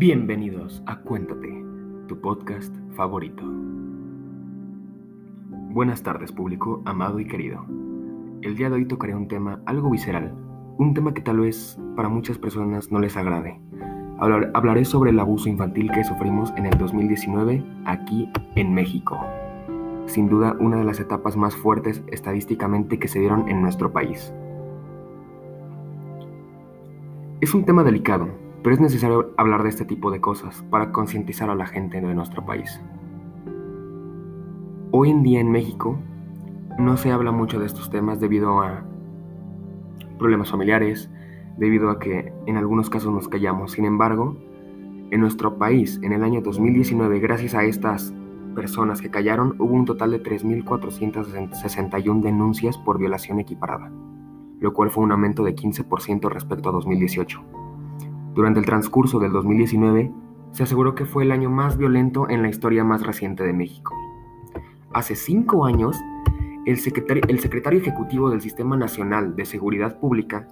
Bienvenidos a Cuéntate, tu podcast favorito. Buenas tardes público, amado y querido. El día de hoy tocaré un tema algo visceral, un tema que tal vez para muchas personas no les agrade. hablaré sobre el abuso infantil que sufrimos en el 2019 aquí en México. Sin duda una de las etapas más fuertes estadísticamente que se dieron en nuestro país. Es un tema delicado, pero es necesario hablar de este tipo de cosas para concientizar a la gente de nuestro país. Hoy en día en México no se habla mucho de estos temas debido a problemas familiares, debido a que en algunos casos nos callamos. Sin embargo, en nuestro país, en el año 2019, gracias a estas personas que callaron, hubo un total de 3.461 denuncias por violación equiparada, lo cual fue un aumento de 15% respecto a 2018. Durante el transcurso del 2019, se aseguró que fue el año más violento en la historia más reciente de México. Hace cinco años, el secretario, el secretario ejecutivo del Sistema Nacional de Seguridad Pública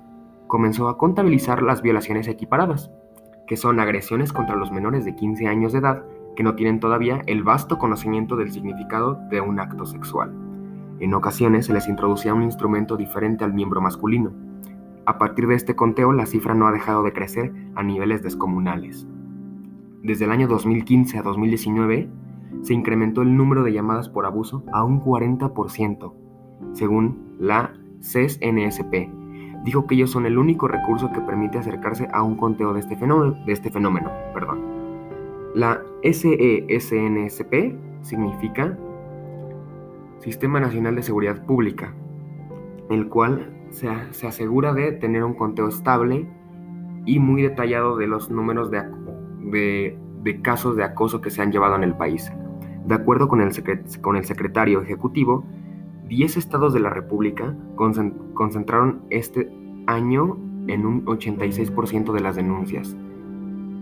comenzó a contabilizar las violaciones equiparadas, que son agresiones contra los menores de 15 años de edad que no tienen todavía el vasto conocimiento del significado de un acto sexual. En ocasiones se les introducía un instrumento diferente al miembro masculino, a partir de este conteo, la cifra no ha dejado de crecer a niveles descomunales. Desde el año 2015 a 2019, se incrementó el número de llamadas por abuso a un 40%, según la CESNSP. Dijo que ellos son el único recurso que permite acercarse a un conteo de este este fenómeno perdón. La SESNSP significa Sistema Nacional de Seguridad Pública, el cual se, asegura de tener un conteo estable y muy detallado de los números de, casos de acoso que se han llevado en el país. De acuerdo con el, secretario ejecutivo, 10 estados de la República concentraron este año en un 86% de las denuncias.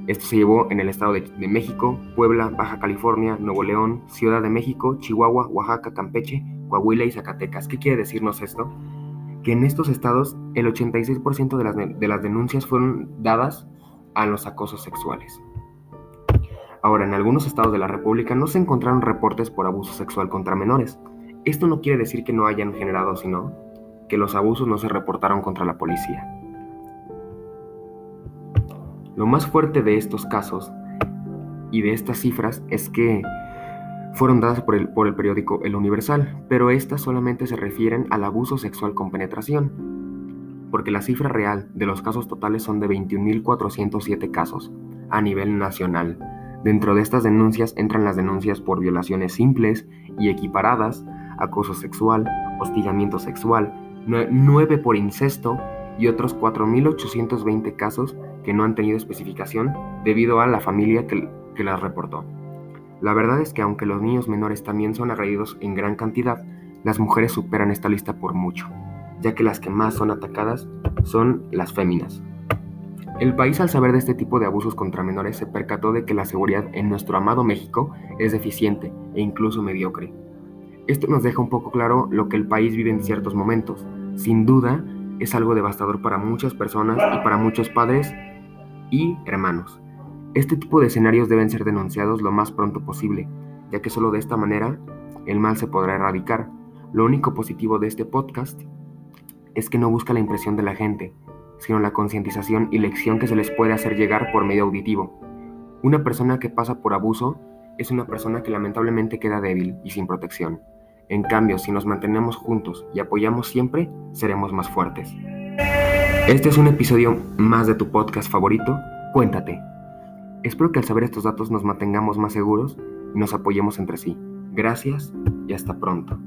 Esto se llevó en el Estado de, de, México, Puebla, Baja California, Nuevo León, Ciudad de México, Chihuahua, Oaxaca, Campeche, Coahuila y Zacatecas. ¿Qué quiere decirnos esto? Que en estos estados el 86% de las, de las denuncias fueron dadas a los acosos sexuales. Ahora, en algunos estados de la República no se encontraron reportes por abuso sexual contra menores. Esto no quiere decir que no hayan generado, sino que los abusos no se reportaron contra la policía. Lo más fuerte de estos casos y de estas cifras es que fueron dadas por el, por el periódico El Universal, pero estas solamente se refieren al abuso sexual con penetración, porque la cifra real de los casos totales son de 21.407 casos a nivel nacional. Dentro de estas denuncias entran las denuncias por violaciones simples y equiparadas, acoso sexual, hostigamiento sexual, 9 por incesto y otros 4.820 casos que no han tenido especificación debido a la familia que, que las reportó. La verdad es que aunque los niños menores también son agredidos en gran cantidad, las mujeres superan esta lista por mucho, ya que las que más son atacadas son las féminas. El país al saber de este tipo de abusos contra menores se percató de que la seguridad en nuestro amado México es deficiente e incluso mediocre. Esto nos deja un poco claro lo que el país vive en ciertos momentos. Sin duda, es algo devastador para muchas personas y para muchos padres y hermanos. Este tipo de escenarios deben ser denunciados lo más pronto posible, ya que solo de esta manera el mal se podrá erradicar. Lo único positivo de este podcast es que no busca la impresión de la gente, sino la concientización y lección que se les puede hacer llegar por medio auditivo. Una persona que pasa por abuso es una persona que lamentablemente queda débil y sin protección. En cambio, si nos mantenemos juntos y apoyamos siempre, seremos más fuertes. Este es un episodio más de tu podcast favorito, Cuéntate. Espero que al saber estos datos nos mantengamos más seguros y nos apoyemos entre sí. Gracias y hasta pronto.